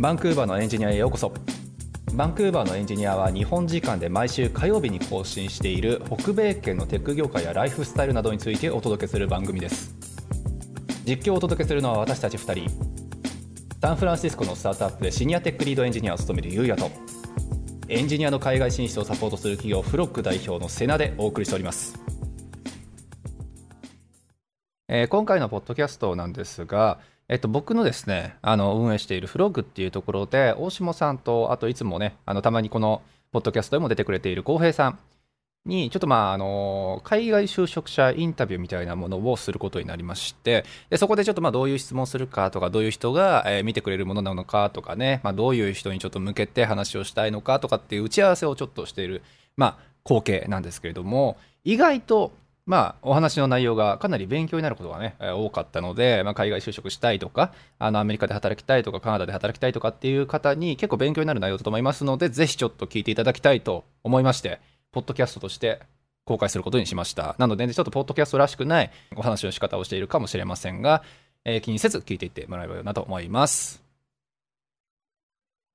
バンクーバーのエンジニアへようこそ。バンクーバーのエンジニアは日本時間で毎週火曜日に更新している北米圏のテック業界やライフスタイルなどについてお届けする番組です。実況をお届けするのは私たち2人。サンフランシスコのスタートアップでシニアテックリードエンジニアを務めるゆうやとエンジニアの海外進出をサポートする企業フロック代表のセナでお送りしております。え、今回のポッドキャストなんですが、えっと、僕のですね、あの、運営しているフログっていうところで、大下さんと、あといつもね、あの、たまにこの、ポッドキャストでも出てくれている浩平さんに、ちょっとまあ、あの、海外就職者インタビューみたいなものをすることになりまして、でそこでちょっとまあ、どういう質問するかとか、どういう人が、え、見てくれるものなのかとかね、まあ、どういう人にちょっと向けて話をしたいのかとかっていう打ち合わせをちょっとしている、まあ、光景なんですけれども、意外と、まあ、お話の内容がかなり勉強になることがね、多かったので、まあ、海外就職したいとか、あの、アメリカで働きたいとか、カナダで働きたいとかっていう方に結構勉強になる内容だと思いますので、ぜひちょっと聞いていただきたいと思いまして、ポッドキャストとして公開することにしました。なので、ね、ちょっとポッドキャストらしくないお話の仕方をしているかもしれませんが、えー、気にせず聞いていってもらえればなと思います。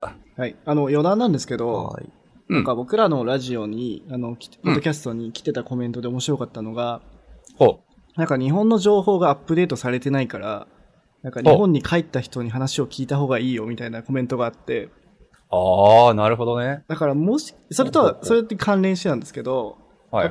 はい。あの、余談なんですけど、はいなんか僕らのラジオに、あの、ポッドキャストに来てたコメントで面白かったのが、ほう。なんか日本の情報がアップデートされてないから、なんか日本に帰った人に話を聞いた方がいいよみたいなコメントがあって。ああ、なるほどね。だからもし、それとは、それって関連してなんですけど、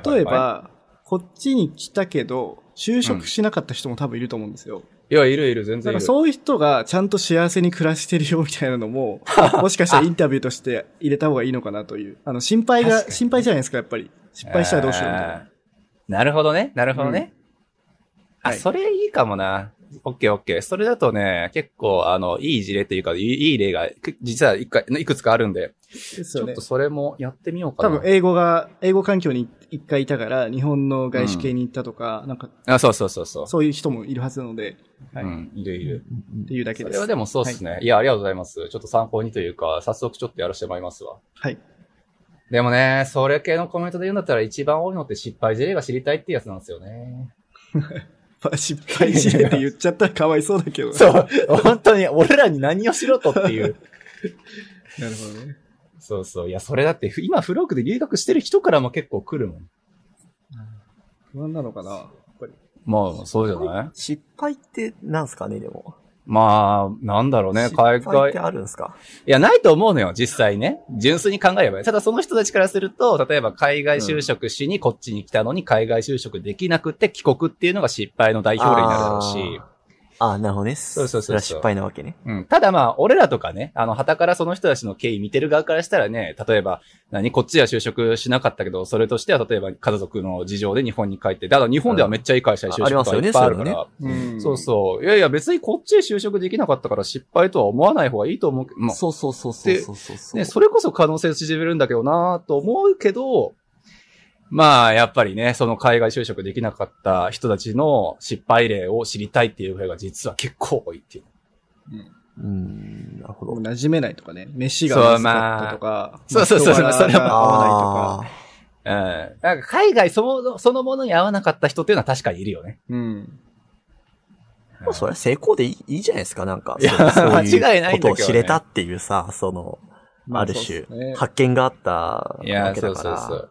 例えば、こっちに来たけど、就職しなかった人も多分いると思うんですよ。いや、いるいる、全然いる。そういう人がちゃんと幸せに暮らしてるよみたいなのも、もしかしたらインタビューとして入れた方がいいのかなという。あの、心配が、心配じゃないですか、やっぱり。失敗したらどうしようみたいな。なるほどね。なるほどね。うん、あ、はい、それいいかもな。オッケーオッケー。それだとね、結構、あの、いい事例というか、いい例が、実はいくいくつかあるんで、でね、ちょっとそれもやってみようかな。多分、英語が、英語環境に一回いたから、日本の外資系に行ったとか、うん、なんか、あ、そうそうそうそう。そういう人もいるはずなので、はい。うん、いるいる。っていうだけです。それはでもそうですね、はい。いや、ありがとうございます。ちょっと参考にというか、早速ちょっとやらせてもらいますわ。はい。でもね、それ系のコメントで言うんだったら一番多いのって失敗事例が知りたいってやつなんですよね。失敗事例って言っちゃったらかわいそうだけど、そう。本当に、俺らに何をしろとっていう。なるほどね。そうそう。いや、それだって、今フロークで留学してる人からも結構来るもん。不安なのかなやっぱり。まあ、そうじゃない？失敗ってなんすかね、でも。まあ、なんだろうね、海外。ってあるんですか？いや、ないと思うのよ、実際ね。純粋に考えれば。ただその人たちからすると、例えば海外就職しにこっちに来たのに海外就職できなくて帰国っていうのが失敗の代表例になるだろうし。あなるほどね。そうそうそうそれは失敗なわけね。うん。ただまあ、俺らとかね、あの、旗からその人たちの経緯見てる側からしたらね、例えば、何、こっちは就職しなかったけど、それとしては、例えば家族の事情で日本に帰って、だから日本ではめっちゃいい会社に就職とかいっぱいあるから。うん、そうそう。いやいや、別にこっちへ就職できなかったから失敗とは思わない方がいいと思う。まあ、そうそうそうそうそうそうね、それこそ可能性縮めるんだけどなと思うけど、まあ、やっぱりね、その海外就職できなかった人たちの失敗例を知りたいっていう声が実は結構多いっていう。うん。うん、なるほど。馴染めないとかね。飯がまずかったとか。そうそうそう、それも合わないとか。うん。なんか海外そのそのものに合わなかった人っていうのは確かにいるよね。うん。まあ、それは成功でいいいいじゃないですか、なんか。いや、間違いない。ことを知れたっていうさ、その、ある種、ね、発見があったわけだから。いや、そうそうそう。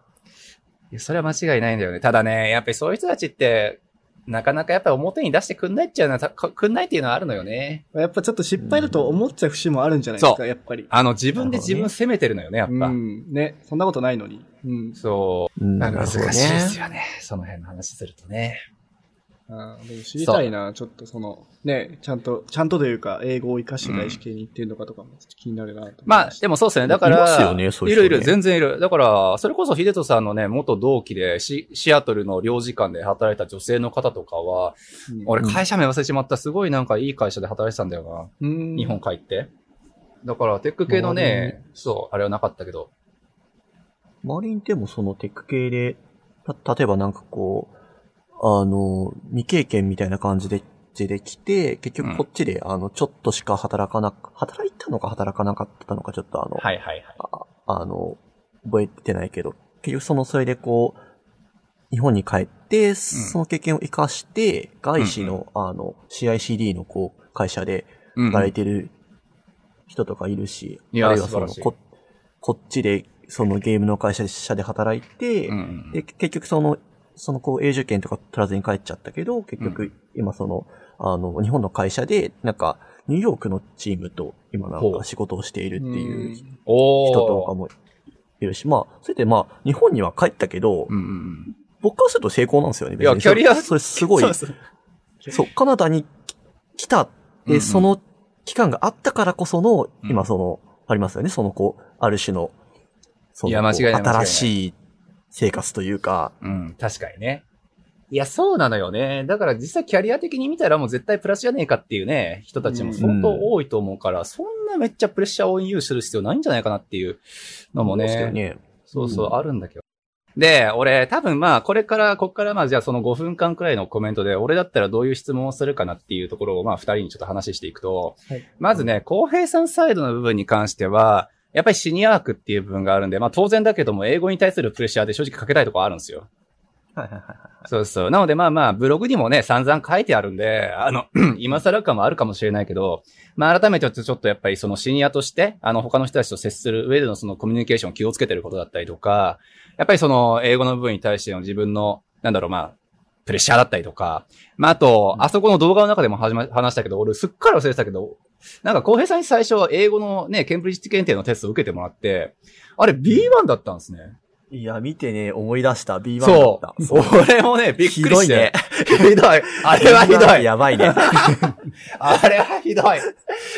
それは間違いないんだよね。ただね、やっぱりそういう人たちって、なかなかやっぱり表に出してくんないっちゃうのは、くんないっていうのはあるのよね。やっぱちょっと失敗だと思っちゃう節もあるんじゃないですか、やっぱり。あの、自分で自分責めてるのよね、やっぱ。うん。ね、そんなことないのに。うん。そう。なんか難しいですよね。その辺の話するとね。あでも知りたいな、ちょっとその、ね、ちゃんと、ちゃんとというか、英語を活かして外資系に行ってるのかとかも気になるなと、まあ、でもそうですね。だから、いますよね、そういう、ね、いるいる、全然いる。だから、それこそ秀人さんのね、元同期でシ、シアトルの領事館で働いた女性の方とかは、うん、俺会社名忘れちまった、すごいなんかいい会社で働いてたんだよな。うん、日本帰って。だから、テック系のね、そう、あれはなかったけど。周りにでもそのテック系で、た、例えばなんかこう、あの、未経験みたいな感じで、できて、結局こっちで、あの、ちょっとしか働かなく、働いたのか働かなかったのか、ちょっとあの、はいはいはい。ああの、覚えてないけど、結局その、それでこう、日本に帰って、その経験を活かして、外資の、あの、CICD のこう、会社で働いてる人とかいるし、いやあるいはそのこ、こっちで、そのゲームの会社で働いて、うん、で、結局その、そのこう永住権とか取らずに帰っちゃったけど、結局今その、あの、日本の会社で、なんか、ニューヨークのチームと今なんか仕事をしているっていう人とかもいるし、まあ、それでまあ、日本には帰ったけど、うんうん、僕からすると成功なんですよね。いや、キャリアそれすごい。そうそう、カナダに来た、で、その期間があったからこその、今その、ありますよね、そのこう、ある種の、その。新しい生活というか。うん、確かにね。いや、そうなのよね。だから実際キャリア的に見たらもう絶対プラスじゃねえかっていうね、人たちも相当多いと思うから、うん、そんなめっちゃプレッシャーを有する必要ないんじゃないかなっていうのもね。ねそうそう、うん、あるんだけど。で、俺、多分まあ、これから、こっからまあ、じゃあその5分間くらいのコメントで、俺だったらどういう質問をするかなっていうところを、まあ、二人にちょっと話していくと、はい、まずね、公平さんサイドの部分に関しては、やっぱりシニア枠っていう部分があるんで、まあ当然だけども、英語に対するプレッシャーで正直かけたいところあるんですよ。はいはいはい。そうそう。なのでまあまあ、ブログにもね、散々書いてあるんで、あの、今更感もあるかもしれないけど、まあ改めてちょっとやっぱりそのシニアとして、あの他の人たちと接する上でのそのコミュニケーションを気をつけてることだったりとか、やっぱりその英語の部分に対しての自分の、なんだろうまあ、プレッシャーだったりとか、まああと、あそこの動画の中でも話したけど、俺すっかり忘れてたけど、なんか浩平さんに最初英語のね、ケンブリッジ検定のテストを受けてもらって、あれ B1 だったんですね。いや、見てね、思い出した B1 だった。そう。俺もね、びっくりして。ひどいね。ひどい。あれはひどい。やばいね。あれはひどい。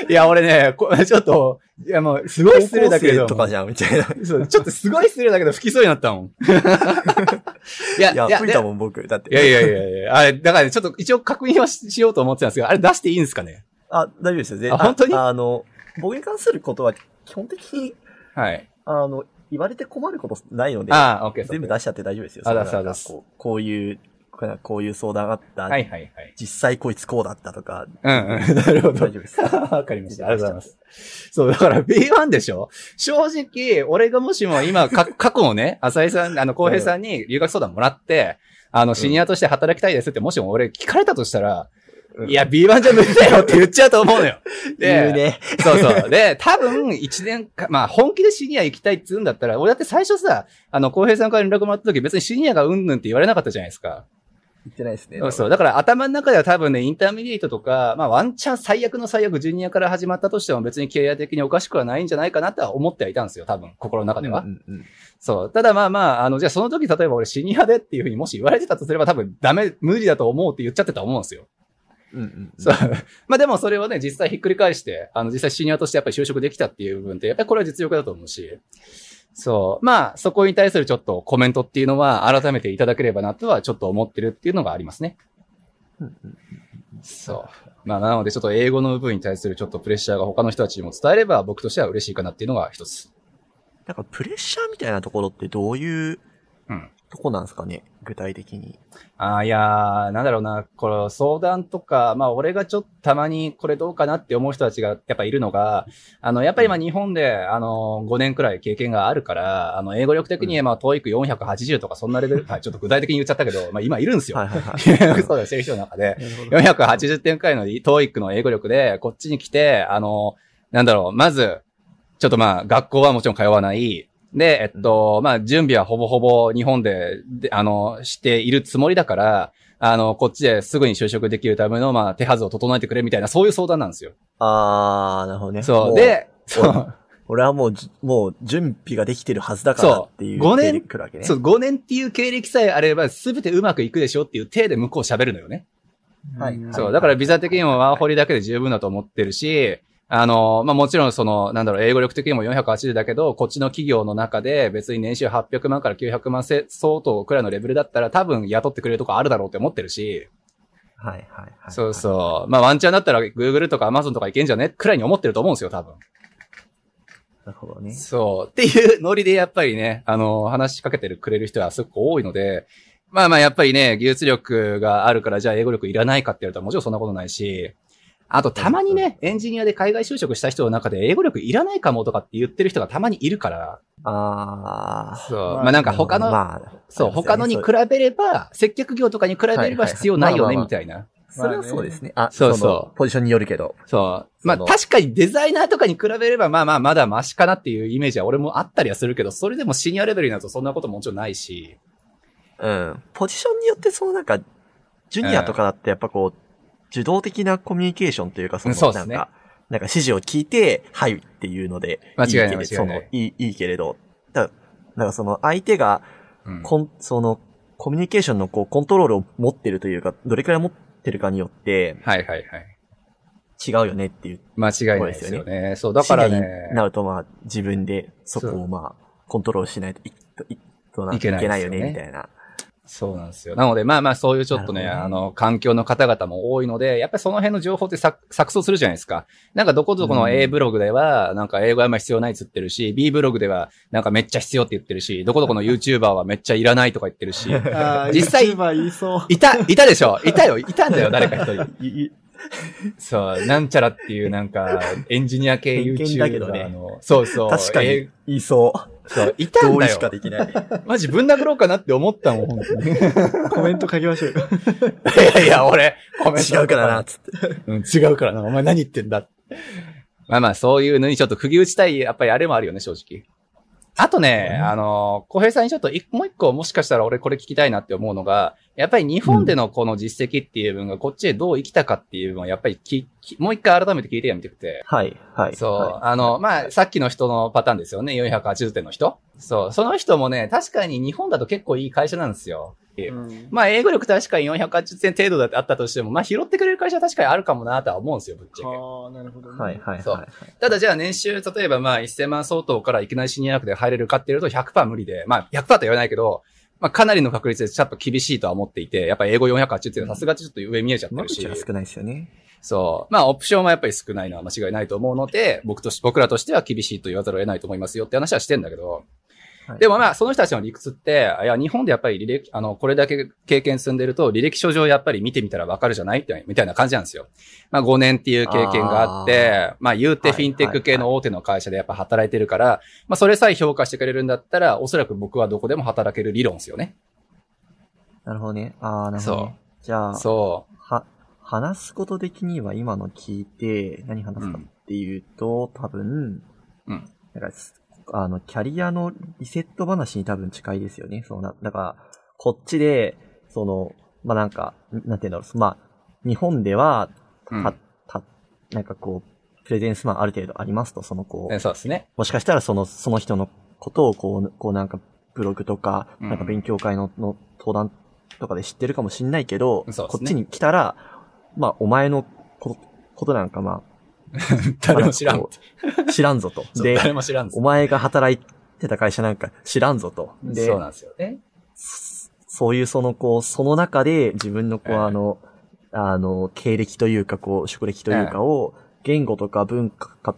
いや、俺ね、ちょっと、いや、もう、すごい失礼だけど。とかじゃん、みたいな。そう、ちょっとすごい失礼だけど、吹きそうになったもん。いや、いや、吹いたもん、僕。だって。いやいやいやいや、あれ、だからね、ちょっと一応確認はしようと思ってたんですけど、あれ出していいんですかね？あ、大丈夫ですよ。あ、本当に？あの、僕に関することは、基本的に、はい。あの、言われて困ることないので、ああ、オッケー。全部出しちゃって大丈夫ですよ。あ、出す、出す。こういう、こういう相談があった。はいはいはい。実際こいつこうだったとか。うんうん。なるほど。大丈夫です。わかりました。ありがとうございます。そう、だから B1 でしょ？正直、俺がもしも今、か、過去をね、浅井さん、あの、浩平さんに留学相談もらって、あの、シニアとして働きたいですって、もしも俺聞かれたとしたら、いや、B1 じゃ無理だよって言っちゃうと思うのよ。で、ね、そうそう。で、多分、一年か、まあ、本気でシニア行きたいっつうんだったら、俺だって最初さ、あの、浩平さんから連絡もらった時別にシニアがうんぬんって言われなかったじゃないですか。言ってないですね。そうそう。だから頭の中では多分ね、 intermediate とか、まあワンチャン最悪の最悪ジュニアから始まったとしても別に経営的におかしくはないんじゃないかなとは思ってはいたんですよ、多分、心の中では。うんうんうん、そう。ただまあまあ、あの、じゃあその時例えば俺シニアでっていうふうにもし言われてたとすれば多分ダメ、無理だと思うって言っちゃってたと思うんですよ。うんうん、そう。まあでもそれはね、実際ひっくり返して、あの、実際シニアとしてやっぱり就職できたっていう部分って、やっぱりこれは実力だと思うし、そう。まあ、そこに対するちょっとコメントっていうのは改めていただければなとはちょっと思ってるっていうのがありますね。そう。まあ、なのでちょっと英語の部分に対するちょっとプレッシャーが他の人たちにも伝えれば僕としては嬉しいかなっていうのが一つ。なんかプレッシャーみたいなところってどういううん。どこなんですかね具体的に。ああ、いやー、なんだろうな、この相談とか、まあ俺がちょっとたまにこれどうかなって思う人たちがやっぱいるのが、あの、やっぱり今日本で、あの、5年くらい経験があるから、あの、英語力的に、まあ、TOEIC 480とかそんなレベル、はい、ちょっと具体的に言っちゃったけど、まあ今いるんですよ。はいはいはい。そうだ、してる人の中で、480点くらいの TOEIC の英語力で、こっちに来て、あの、なんだろう、まず、ちょっとまあ、学校はもちろん通わない、で、えっと、まあ、準備はほぼほぼ日本で、であの、しているつもりだから、あの、こっちですぐに就職できるための、まあ、手はずを整えてくれみたいな、そういう相談なんですよ。あー、なるほどね。そう。で、そう。俺はもう、もう、準備ができてるはずだからっていう。そう。5年、来るわけね。そう、5年っていう経歴さえあれば、すべてうまくいくでしょっていう体で向こう喋るのよね。はい。そう。だからビザ的にもワーホリだけで十分だと思ってるし、あの、まあ、もちろんその、なんだろう、英語力的にも480だけど、こっちの企業の中で別に年収800万から900万相当くらいのレベルだったら多分雇ってくれるとこあるだろうって思ってるし。はいはいはい。そうそう。まあ、ワンチャンだったら Google とか Amazon とかいけんじゃね？くらいに思ってると思うんですよ、多分。なるほどね。そう。っていうノリでやっぱりね、あの、話しかけてるくれる人はすごく多いので、まあまあやっぱりね、技術力があるからじゃあ英語力いらないかって言われたらもちろんそんなことないし、あと、たまにね、エンジニアで海外就職した人の中で英語力いらないかもとかって言ってる人がたまにいるから。ああ。そう。まあなんか他の、まあ、そう、他のに比べれば、接客業とかに比べれば必要ないよね、みたいな。それはそうですね。あ、そうそう。ポジションによるけど。そう。まあ確かにデザイナーとかに比べれば、まあまあまだマシかなっていうイメージは俺もあったりはするけど、それでもシニアレベルになるとそんなことももちろんないし。うん。ポジションによってそうなんか、ジュニアとかだってやっぱこう、受動的なコミュニケーションというか、その、なんか、ね、なんか指示を聞いて、はいっていうので、間違いないその、いい、いいけれど、だからその相手が、こん、その、コミュニケーションのこう、コントロールを持ってるというか、どれくらい持ってるかによって、はいはいはい。違うよねっていう、間違いないですよね。そう、だからね。なるとまあ、自分でそこをまあ、コントロールしないといいいけないよね、みたいな。そうなんですよ。なので、まあまあ、そういうちょっとね、ねあの、環境の方々も多いので、やっぱりその辺の情報って錯綜するじゃないですか。なんかどこどこの A ブログでは、なんか英語あんま必要ないっつってるし、B ブログでは、なんかめっちゃ必要って言ってるし、どこどこの YouTuber はめっちゃいらないとか言ってるし。実際。いた、いたでしょ？いたよ、いたんだよ、誰か一人。そう、なんちゃらっていうなんか、エンジニア系 YouTuber そうそう。確かに、いそう。そう、いたんだよ。しかできない。マジぶん殴ろうかなって思ったもん、本当に。コメント書きましょうよ。いやいや、俺、コメント。違うからな、つって。うん、違うからな。お前何言ってんだ。まあまあ、そういうのにちょっと釘打ちたい、やっぱりあれもあるよね、正直。あとね、あの、小平さんにちょっともう一個もしかしたら俺これ聞きたいなって思うのが、やっぱり日本でのこの実績っていう部分がこっちへどう生きたかっていう部分はやっぱりきもう一回改めて聞いてやめてくて。はい、はい。そう、はい、あの、まあ、さっきの人のパターンですよね。480点の人。そう、その人もね、確かに日本だと結構いい会社なんですよ。うん、まあ、英語力確かに480点程度だってあったとしても、まあ、拾ってくれる会社は確かにあるかもなとは思うんですよ、ぶっちゃけ。ああ、なるほど、ね。はいはい、はい、そう。ただじゃあ年収、例えばまあ、1000万相当からいきなりシニア枠で入れるかっていうと100%無理で、まあ、100%とは言わないけど、まあ、かなりの確率でちょっと厳しいとは思っていて、やっぱ英語480っていうのはさすがちょっと上見えちゃってるし。少ないですよね。そう。まあ、オプションはやっぱり少ないのは間違いないと思うので、僕とし、僕らとしては厳しいと言わざるを得ないと思いますよって話はしてんだけど、でもまあ、その人たちの理屈って、いや、日本でやっぱり履歴、あの、これだけ経験積んでると、履歴書上やっぱり見てみたらわかるじゃないってみたいな感じなんですよ。まあ、5年っていう経験があって、まあ、言うてフィンテック系の大手の会社でやっぱ働いてるから、まあ、それさえ評価してくれるんだったら、おそらく僕はどこでも働ける理論ですよね。なるほどね。ああ、なるほど、ね、じゃあ、そう。は、話すこと的には今の聞いて、何話すかっていうと、うん、多分、うん。なんかあの、キャリアのリセット話に多分近いですよね。そうな、だから、こっちで、その、まあ、なんか、なんていうんだろう、まあ、日本では、た、うん、た、なんかこう、プレゼンスマンある程度ありますと、そのこう、そうですね。もしかしたらその、その人のことをこう、こうなんか、ブログとか、なんか勉強会の、の登壇とかで知ってるかもしんないけど、ね、こっちに来たら、まあ、お前のこと、ことなんかまあ、誰も知らん。知らんぞと。で、誰も知らんぞ。お前が働いてた会社なんか知らんぞと。で、そうなんですよね。そういうそのこう、その中で自分のこう、あの、あの、経歴というかこう、職歴というかを、言語とか文化か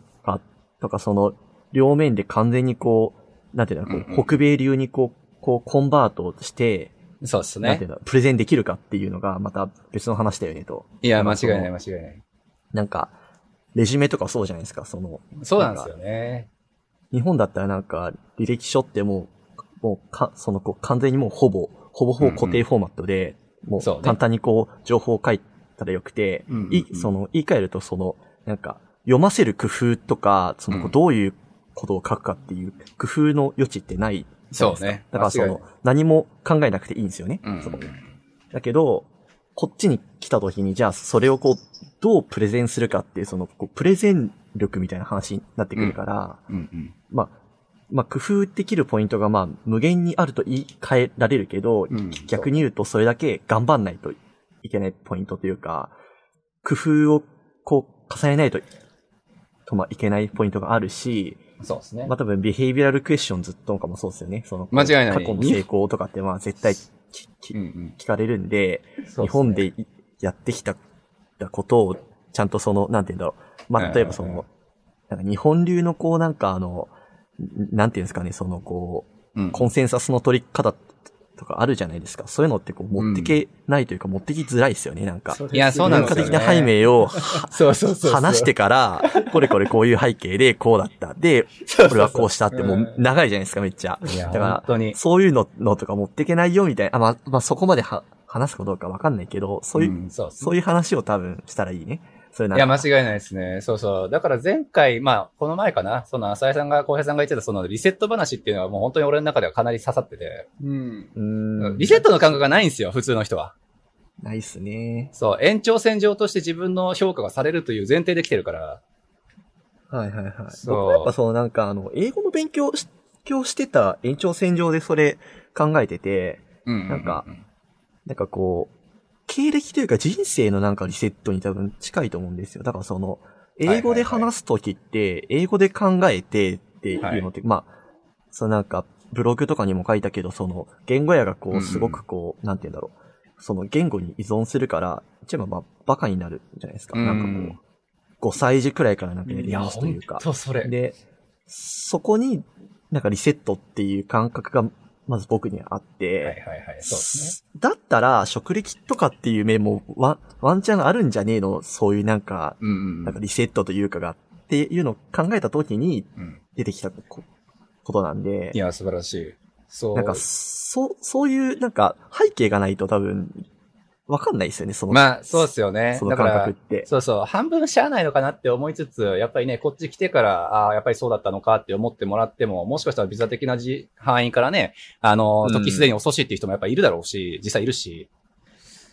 とかその、両面で完全にこう、なんていうの、こう、北米流にこう、こう、コンバートして、そうですね。なんていうの、プレゼンできるかっていうのが、また別の話だよねと。いや、間違いない、間違いない。なんか、レジュメとかそうじゃないですか、その。そうなんですよね。日本だったらなんか、履歴書ってもう、もうか、そのこう完全にもうほぼ、ほぼほぼ固定フォーマットで、うんうん、もう簡単にこう、情報を書いたらよくて、うんうんうん、い、その、言い換えるとその、なんか、読ませる工夫とか、その、どういうことを書くかっていう工夫の余地ってないそうね。だからその、何も考えなくていいんですよね。うん、だけど、こっちに来た時に、じゃあそれをこう、どうプレゼンするかっていう、その、こうプレゼン力みたいな話になってくるから、うんうんうん、まあ、まあ、工夫できるポイントが、まあ、無限にあると言い換えられるけど、うん、逆に言うとそれだけ頑張んないといけないポイントというか、工夫をこう、重ねないと、とまあ、いけないポイントがあるし、そうですね。まあ、多分、ビヘイビラルクエスチョンずっとかもそうですよね。その、間違いない。過去の成功とかって、まあ、絶対聞かれるんで、日本でやってきたことを、ちゃんとその、なんて言うんだろう。まあ、例えばその、なんか日本流のこうなんかあの、なんていうんですかね、そのこう、コンセンサスの取り方とかあるじゃないですか。そういうのってこう持ってけないというか、持ってきづらいですよね、なんか。いや、そうなんですよ、ね。文化的な背景をそうそうそう話してから、これこれこういう背景でこうだった。で、これはこうしたってもう長いじゃないですか、めっちゃ。だから、そういうののとか持ってけないよ、みたいな。あ、まあ、まあ、そこまでは、話すかどうかわかんないけど、そういうそういう話を多分したらいいね。それいや、間違いないですね。そうそう。だから前回、まあ、この前かな、その浅井さんが、浩平さんが言ってた、そのリセット話っていうのはもう本当に俺の中ではかなり刺さってて。うん。うんリセットの感覚がないんですよ、普通の人は。ないっすね。そう、延長線上として自分の評価がされるという前提できてるから。はいはいはい。そう。やっぱそのなんかあの、英語の勉強し、強してた延長線上でそれ考えてて、うん、うん、なんか、なんかこう、経歴というか人生のなんかリセットに多分近いと思うんですよ。だからその、英語で話すときって、英語で考えてっていうのって、まあ、そのなんか、ブログとかにも書いたけど、その、言語やがこう、すごくこう、なんて言うんだろう。その言語に依存するから、一番まあ、バカになるじゃないですか。なんかこう、5歳児くらいからなんかやりますというか。そう、それ。で、そこに、なんかリセットっていう感覚がまず僕にあって、はいはいはい、そうですね。だったら、職歴とかっていう面もワワンチャンあるんじゃねえの？そういうなんか、うんうん、なんかリセットというかが、っていうのを考えたときに、出てきたこ,、となんで。いや、素晴らしい。そう。なんか、そう、そういう、なんか、背景がないと多分、わかんないですよね、その。まあ、そうですよね。その感覚って。そうそう。半分しゃあないのかなって思いつつ、やっぱりね、こっち来てから、ああ、やっぱりそうだったのかって思ってもらっても、もしかしたらビザ的な範囲からね、あの、時すでに遅しっていう人もやっぱいるだろうし、実際いるし。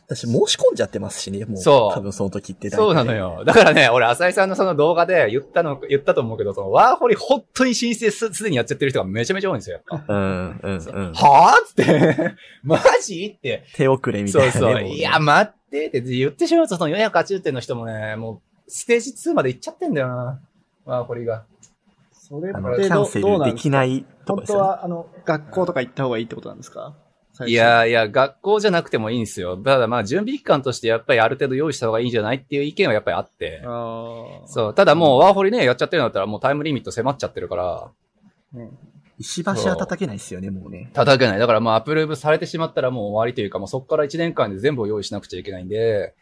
私申し込んじゃってますしね、もう。そう。多分その時ってそうなのよ。だからね、俺、浅井さんのその動画で言ったの、言ったと思うけど、そのワーホリ本当に申請すすでにやっちゃってる人がめちゃめちゃ多いんですよ。うん、うん、うん。はぁ？つって マジ？って。手遅れみたいな、ね。そうそう。いや、待ってって言ってしまうと、その480点の人もね、もう、ステージ2まで行っちゃってんだよな。ワーホリが。それってャンセルできないとか、ね、本当は、あの、学校とか行った方がいいってことなんですか？いやいや、学校じゃなくてもいいんですよ。ただまあ、準備期間としてやっぱりある程度用意した方がいいんじゃないっていう意見はやっぱりあって。そう。ただもうワーホリね、やっちゃってるんだったらもうタイムリミット迫っちゃってるから。うん。石橋は叩けないですよね、もうね。叩けない。だからまあ、アプローブされてしまったらもう終わりというか、もうそこから1年間で全部を用意しなくちゃいけないんで、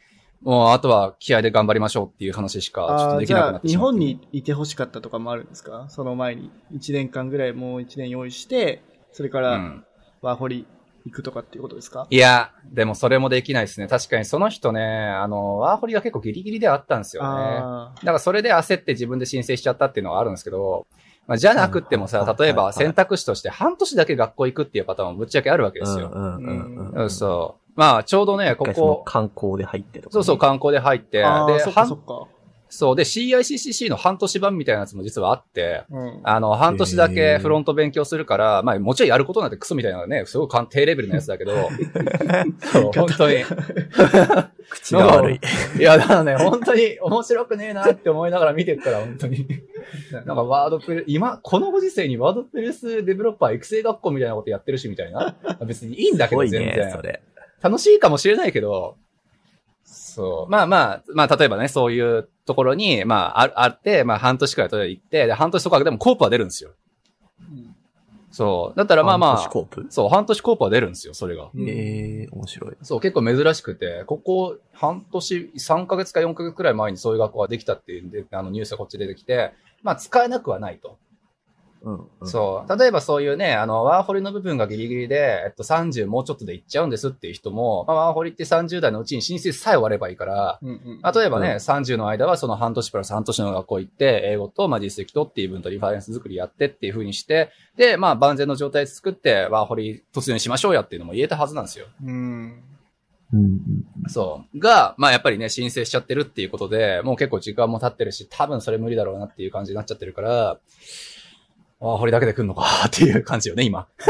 もうあとは気合で頑張りましょうっていう話しかちょっとできなくなってしまう。日本にいて欲しかったとかもあるんですか？その前に1年間ぐらいもう1年用意して、それからワーホリ行くとかっていうことですか？いや、でもそれもできないですね。確かにその人ね、あの、ワーホリが結構ギリギリであったんですよね。だからそれで焦って自分で申請しちゃったっていうのはあるんですけど、まあ、じゃなくてもさ、例えば選択肢として半年だけ学校行くっていうパターンもぶっちゃけあるわけですよ。うんそう。まあ、ちょうどね、ここ。観光で入ってとか、ね、そうそう、観光で入って。で、半、そう。で、CICCC の半年版みたいなやつも実はあって、うん、あの、半年だけフロント勉強するから、まあ、もちろんやることなんてクソみたいなね、すごく低レベルのやつだけど、そう、本当に。口が悪い。いや、だからね、本当に面白くねえなって思いながら見てるから、本当に。なんかワードプレ、今、このご時世にワードプレスデベロッパー育成学校みたいなことやってるし、みたいな。別にいいんだけど、全然。それ。楽しいかもしれないけど、そう。まあまあ、まあ例えばね、そういうところに、まあ、ああって、まあ半年くらいとりあえず行って、で、半年とかでもコープは出るんですよ。うん、そう。だったらまあまあ、半年コープ？そう、半年コープは出るんですよ、それが。ええー、面白い。そう、結構珍しくて、ここ半年、3ヶ月か4ヶ月くらい前にそういう学校ができたっていうんで、あのニュースがこっち出てきて、まあ使えなくはないと。うんうん、そう。例えばそういうね、あの、ワーホリの部分がギリギリで、えっと、30もうちょっとでいっちゃうんですっていう人も、まあ、ワーホリって30代のうちに申請さえ終わればいいから、うんうん、例えばね、うん、30の間はその半年プラス半年の学校行って、英語と、まあ、実績とっていう分とリファレンス作りやってっていう風にして、で、まあ、万全の状態作って、ワーホリ突入しましょうやっていうのも言えたはずなんですよ。うんそう。が、まあやっぱりね、申請しちゃってるっていうことで、もう結構時間も経ってるし、多分それ無理だろうなっていう感じになっちゃってるから、ワーホリだけで来んのか っていう感じよね、今。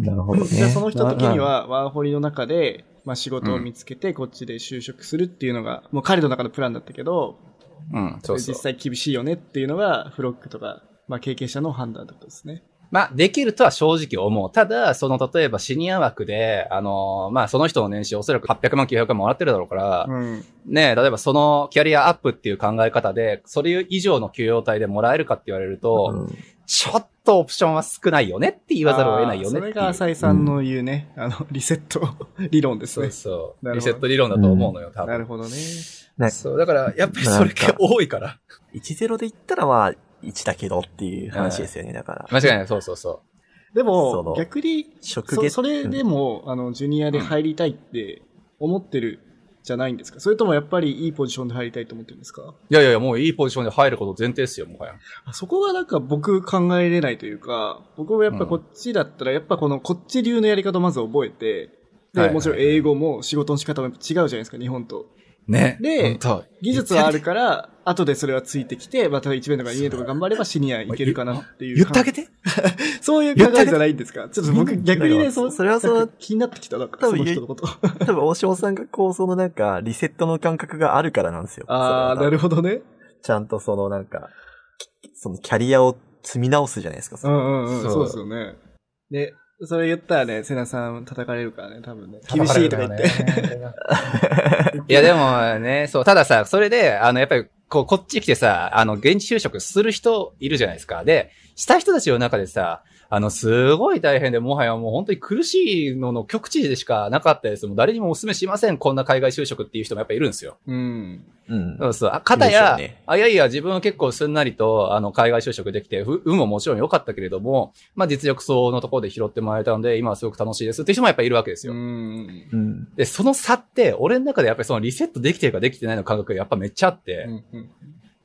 なるほどね。じゃあその人的には、ワーホリの中で、まあ仕事を見つけて、こっちで就職するっていうのが、もう彼の中のプランだったけど、うん、そうそう。実際厳しいよねっていうのが、フロックとか、まあ経験者の判断だったですね。まあ、できるとは正直思う。ただ、その、例えばシニア枠で、あのー、まあ、その人の年収おそらく800万、900万もらってるだろうから、うん、ね例えばそのキャリアアップっていう考え方で、それ以上の給与帯でもらえるかって言われると、うん、ちょっとオプションは少ないよねって言わざるを得ないよねそれが浅井さんの言うね、うん、あの、リセット理論ですね。そうそう。リセット理論だと思うのよ、多分。なるほどね。そう、だから、やっぱりそれが多いから。1-0で言ったらまあ、1だけどっていう話ですよね、だから。間違いない、そうそうそう。でも、逆に、そそれでも、あの、ジュニアで入りたいって思ってるじゃないんですか？それともやっぱりいいポジションで入りたいと思ってるんですか？いやいやもういいポジションで入ること前提ですよ、もはや。そこがなんか僕考えれないというか、僕もやっぱこっちだったら、やっぱこのこっち流のやり方をまず覚えて、で、もちろん英語も仕事の仕方も違うじゃないですか、日本と。ね。で、技術はあるから、後でそれはついてきて、また1年とか2年とか頑張ればシニアいけるかなっていう。言ってあげてそういう考えじゃないんですか？ちょっと僕逆にね、そそれはその気になってきた、なんか、その人のこと。多分、大島さんがこう、そのなんか、リセットの感覚があるからなんですよ。ああ、なるほどね。ちゃんとそのなんか、そのキャリアを積み直すじゃないですか。うんうんうん、そうですよね。で、それ言ったらね、セナさん叩かれるからね、多分ね。厳しいとか言って。いやでもね、そう、たださ、それで、あの、やっぱり、こう、こっち来てさ、あの、現地就職する人いるじゃないですか。で、した人たちの中でさ、あの、すごい大変で、もはやもう本当に苦しいのの極地でしかなかったです。もう誰にもお勧めしません、こんな海外就職っていう人もやっぱいるんですよ。うん。うん。そうそう。かたや、ね、あ、いやいや、自分は結構すんなりと、あの、海外就職できて、運ももちろん良かったけれども、まあ実力層のところで拾ってもらえたので、今はすごく楽しいですっていう人もやっぱいるわけですよ。うん。で、その差って、俺の中でやっぱりそのリセットできてるかできてないの感覚がやっぱめっちゃあって、うんうん、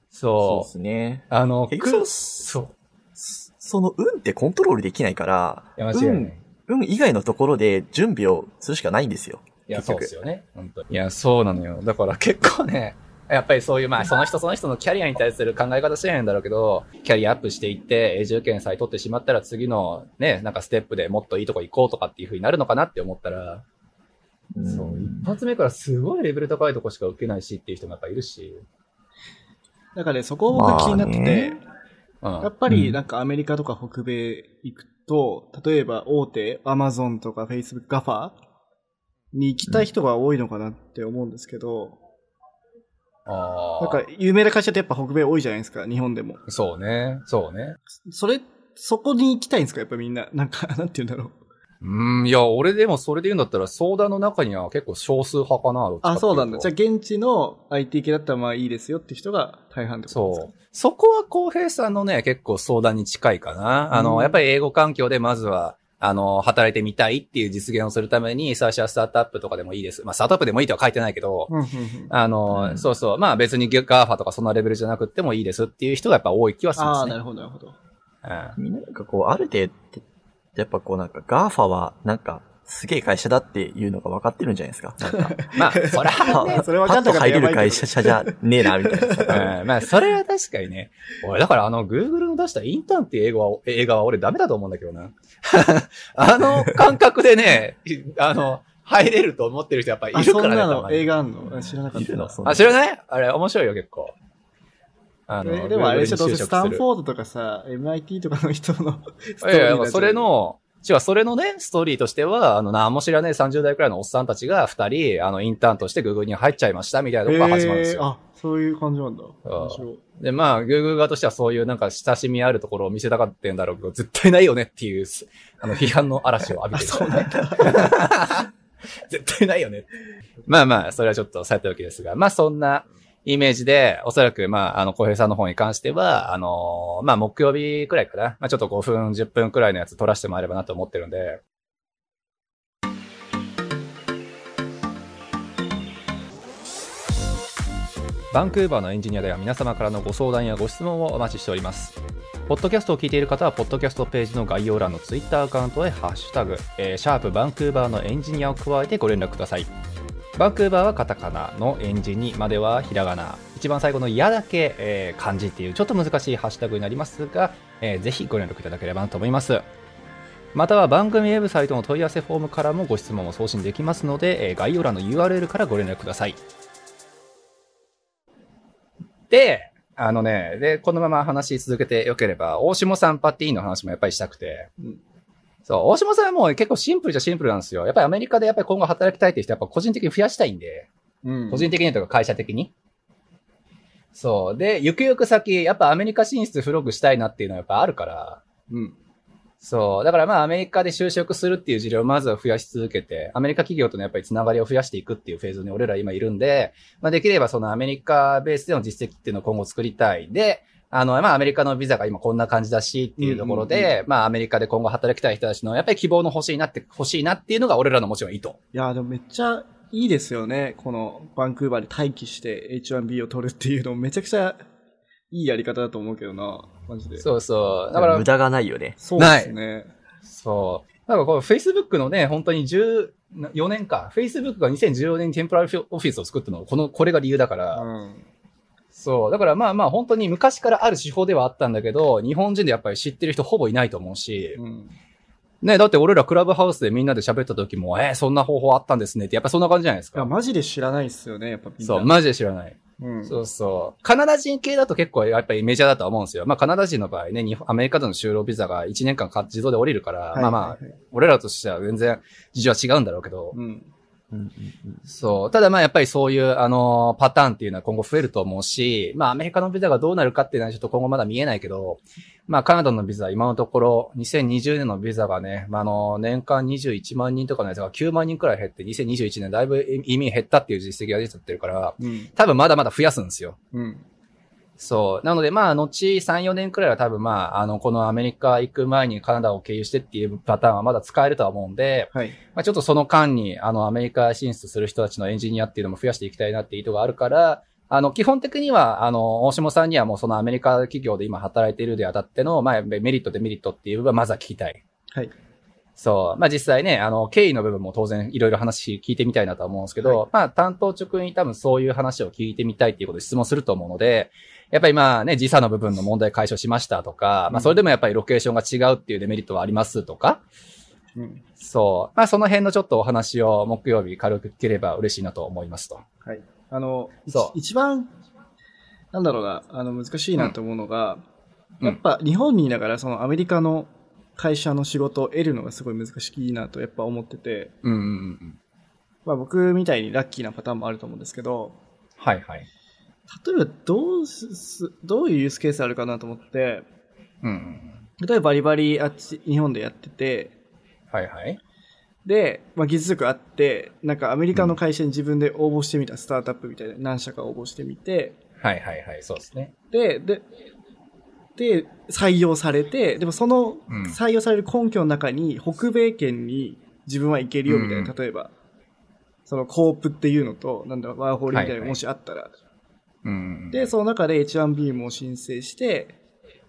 そう。そうですね。あの、そう。その運ってコントロールできないから、いや、間違いない。運以外のところで準備をするしかないんですよ。いや、そうですよね。本当に。いや、そうなのよ。だから結構ね、やっぱりそういう、まあ、その人その人のキャリアに対する考え方してないんだろうけど、キャリアアップしていって、永住権さえ取ってしまったら次のね、なんかステップでもっといいとこ行こうとかっていう風になるのかなって思ったら、うん、そう、一発目からすごいレベル高いとこしか受けないしっていう人もやっぱいるし。だからね、そこ僕気になってて、やっぱりなんかアメリカとか北米行くと、例えば大手、アマゾンとかフェイスブック、ガファに行きたい人が多いのかなって思うんですけど、あなんか有名な会社ってやっぱ北米多いじゃないですか、日本でも。そうね、そうね。それ、そこに行きたいんですか、やっぱみんな。なんか、なんて言うんだろう。うん、いや、俺でもそれで言うんだったら、相談の中には結構少数派かな、あ、そうなんだ。じゃあ、現地の IT 系だったらまあいいですよって人が大半ってことですか？そう。そこは浩平さんのね、結構相談に近いかな。あの、やっぱり英語環境でまずは、あの、働いてみたいっていう実現をするために、最初はスタートアップとかでもいいです。まあ、スタートアップでもいいとは書いてないけど、あの、うん、そうそう。まあ別に GAFA とかそんなレベルじゃなくてもいいですっていう人がやっぱ多い気はするんですね。ああ、なるほど、なるほど。うん。なんかこう、ある程度、やっぱこうなんか GAFA は、なんか、すげえ会社だっていうのが分かってるんじゃないですか。まあ、それはね、それはパッと入れる会社じゃねえな、みたいな。うん、まあ、それは確かにね。俺、だからあの、Google の出したインターンっていう映画は、映画は俺ダメだと思うんだけどな。あの感覚でね、あの、入れると思ってる人やっぱいるからね。そんなの映画あんの？知らなかった。あ、知らない？あれ、面白いよ、結構。あの、でもあれでしょ、どうせスタンフォードとかさ、MIT とかの人のいやいや、それの、違う、それのね、ストーリーとしては、あの、何も知らねえ30代くらいのおっさんたちが2人、あの、インターンとして Google に入っちゃいましたみたいなのが始まるんですよ。あ、そういう感じなんだ。で、まあ、Google 側としてはそういうなんか親しみあるところを見せたかったんだろうけど、絶対ないよねっていう、あの、批判の嵐を浴びてる。そうなんだ。絶対ないよね。まあまあ、それはちょっとされたわけですが、まあそんな、イメージで、おそらく、まあ、あの、小平さんの方に関しては、あのまあ、木曜日くらいかな。まあ、ちょっと5分、10分くらいのやつ撮らせてもらえればなと思ってるんで。バンクーバーのエンジニアでは皆様からのご相談やご質問をお待ちしております。ポッドキャストを聞いている方は、ポッドキャストページの概要欄のツイッターアカウントへハッシュタグ、えー、シャープバンクーバーのエンジニアを加えてご連絡ください。バンクーバーはカタカナのエンジニまではひらがな。一番最後のやだけ、えー、漢字っていうちょっと難しいハッシュタグになりますが、えー、ぜひご連絡いただければなと思います。または番組ウェブサイトの問い合わせフォームからもご質問を送信できますので、えー、概要欄の URL からご連絡ください。で、あのね、で、このまま話し続けてよければ、大下さんパティーンの話もやっぱりしたくて、うんそう、大島さんはもう結構シンプルじゃシンプルなんですよ。やっぱりアメリカでやっぱり今後働きたいって人はやっぱ個人的に増やしたいんで、うん、個人的にとか会社的に。そう。で、ゆくゆく先、やっぱアメリカ進出フログしたいなっていうのはやっぱあるから、うん。そう。だからまあアメリカで就職するっていう事例をまずは増やし続けて、アメリカ企業とのやっぱりつながりを増やしていくっていうフェーズに俺ら今いるんで、まあできればそのアメリカベースでの実績っていうのを今後作りたい。で、あの、まあ、アメリカのビザが今こんな感じだしっていうところで、うんうんうん、まあ、アメリカで今後働きたい人たちの、やっぱり希望の欲しいなって、欲しいなっていうのが俺らのもちろん意図。いや、でもめっちゃいいですよね。このバンクーバーで待機して H1B を取るっていうのめちゃくちゃいいやり方だと思うけどな。マジで。そうそう。だから。無駄がないよね。そうですね。そう。なんかこう、Facebook のね、本当に14年か。Facebook が2014年にテンプラルオフィスを作ったのこの、これが理由だから。うん。そう。だからまあまあ本当に昔からある手法ではあったんだけど、日本人でやっぱり知ってる人ほぼいないと思うし。うん。ね、だって俺らクラブハウスでみんなで喋った時も、えー、そんな方法あったんですねって、やっぱそんな感じじゃないですか。いや、マジで知らないっすよね、やっぱみんな。そう、マジで知らない。うん、そうそう。カナダ人系だと結構やっぱりメジャーだと思うんですよ。まあカナダ人の場合ね、アメリカでの就労ビザが1年間自動で降りるから、はいはいはい、まあまあ、俺らとしては全然事情は違うんだろうけど、うん、そう。ただまあやっぱりそういう、あの、パターンっていうのは今後増えると思うし、まあアメリカのビザがどうなるかっていうのはちょっと今後まだ見えないけど、まあカナダのビザ今のところ2020年のビザがね、まああの、年間21万人とかのやつが9万人くらい減って2021年だいぶ移民減ったっていう実績が出ちゃってるから、うん、多分まだまだ増やすんですよ。うんそう。なので、まあ、後3、4年くらいは多分まあ、あの、このアメリカ行く前にカナダを経由してっていうパターンはまだ使えるとは思うんで、はい。まあ、ちょっとその間に、あの、アメリカ進出する人たちのエンジニアっていうのも増やしていきたいなっていう意図があるから、あの、基本的には、あの、大下さんにはもうそのアメリカ企業で今働いているであたっての、まあ、メリット、デメリットっていう部分はまずは聞きたい。はい。そう。まあ、実際ね、あの、経緯の部分も当然いろいろ話聞いてみたいなと思うんですけど、はい、まあ、担当直に多分そういう話を聞いてみたいっていうことで質問すると思うので、やっぱりまあね、時差の部分の問題解消しましたとか、まあそれでもやっぱりロケーションが違うっていうデメリットはありますとか、うん、そう。まあその辺のちょっとお話を木曜日軽く聞ければ嬉しいなと思いますと。はい。あの、そう。一番、なんだろうな、あの難しいなと思うのが、うん、やっぱ日本にいながらそのアメリカの会社の仕事を得るのがすごい難しいなとやっぱ思ってて、うんうんうん。まあ僕みたいにラッキーなパターンもあると思うんですけど、はいはい。例えばどうす、どういうユースケースあるかなと思って、うん。例えばバリバリあっち、日本でやってて、はいはい。で、まあ、技術力あって、なんかアメリカの会社に自分で応募してみた、スタートアップみたいな何社か応募してみて、はいはいはい、そうですね。で、で、で、採用されて、でもその採用される根拠の中に、北米圏に自分は行けるよみたいな、例えば、そのコープっていうのと、なんだろう、ワーホリみたいなもしあったら、で、その中で H1B も申請して、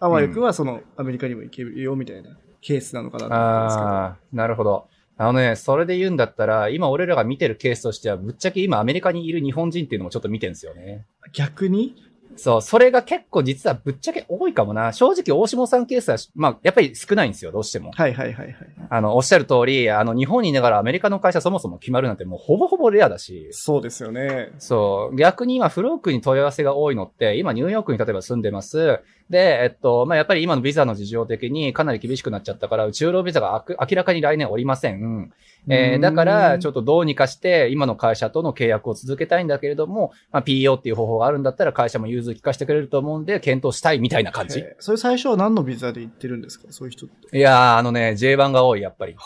あわよくはそのアメリカにも行けるよみたいなケースなのかなと思うんですけど。ああ、なるほど。あのね、それで言うんだったら、今俺らが見てるケースとしては、ぶっちゃけ今アメリカにいる日本人っていうのもちょっと見てるんですよね。逆にそう、それが結構実はぶっちゃけ多いかもな。正直大下さんケースは、まあ、やっぱり少ないんですよ、どうしても。はいはいはいはい。あの、おっしゃる通り、あの、日本にいながらアメリカの会社そもそも決まるなんてもうほぼほぼレアだし。そうですよね。そう。逆に今、フロークに問い合わせが多いのって、今ニューヨークに例えば住んでます。で、えっと、まあ、やっぱり今のビザの事情的にかなり厳しくなっちゃったから、中労ビザが明らかに来年おりません。えー、だから、ちょっとどうにかして、今の会社との契約を続けたいんだけれども、まあ、PO っていう方法があるんだったら、会社も融通聞かせてくれると思うんで、検討したいみたいな感じ。それ最初は何のビザで行ってるんですか？そういう人って。いやー、あのね、J1 が多い、やっぱり。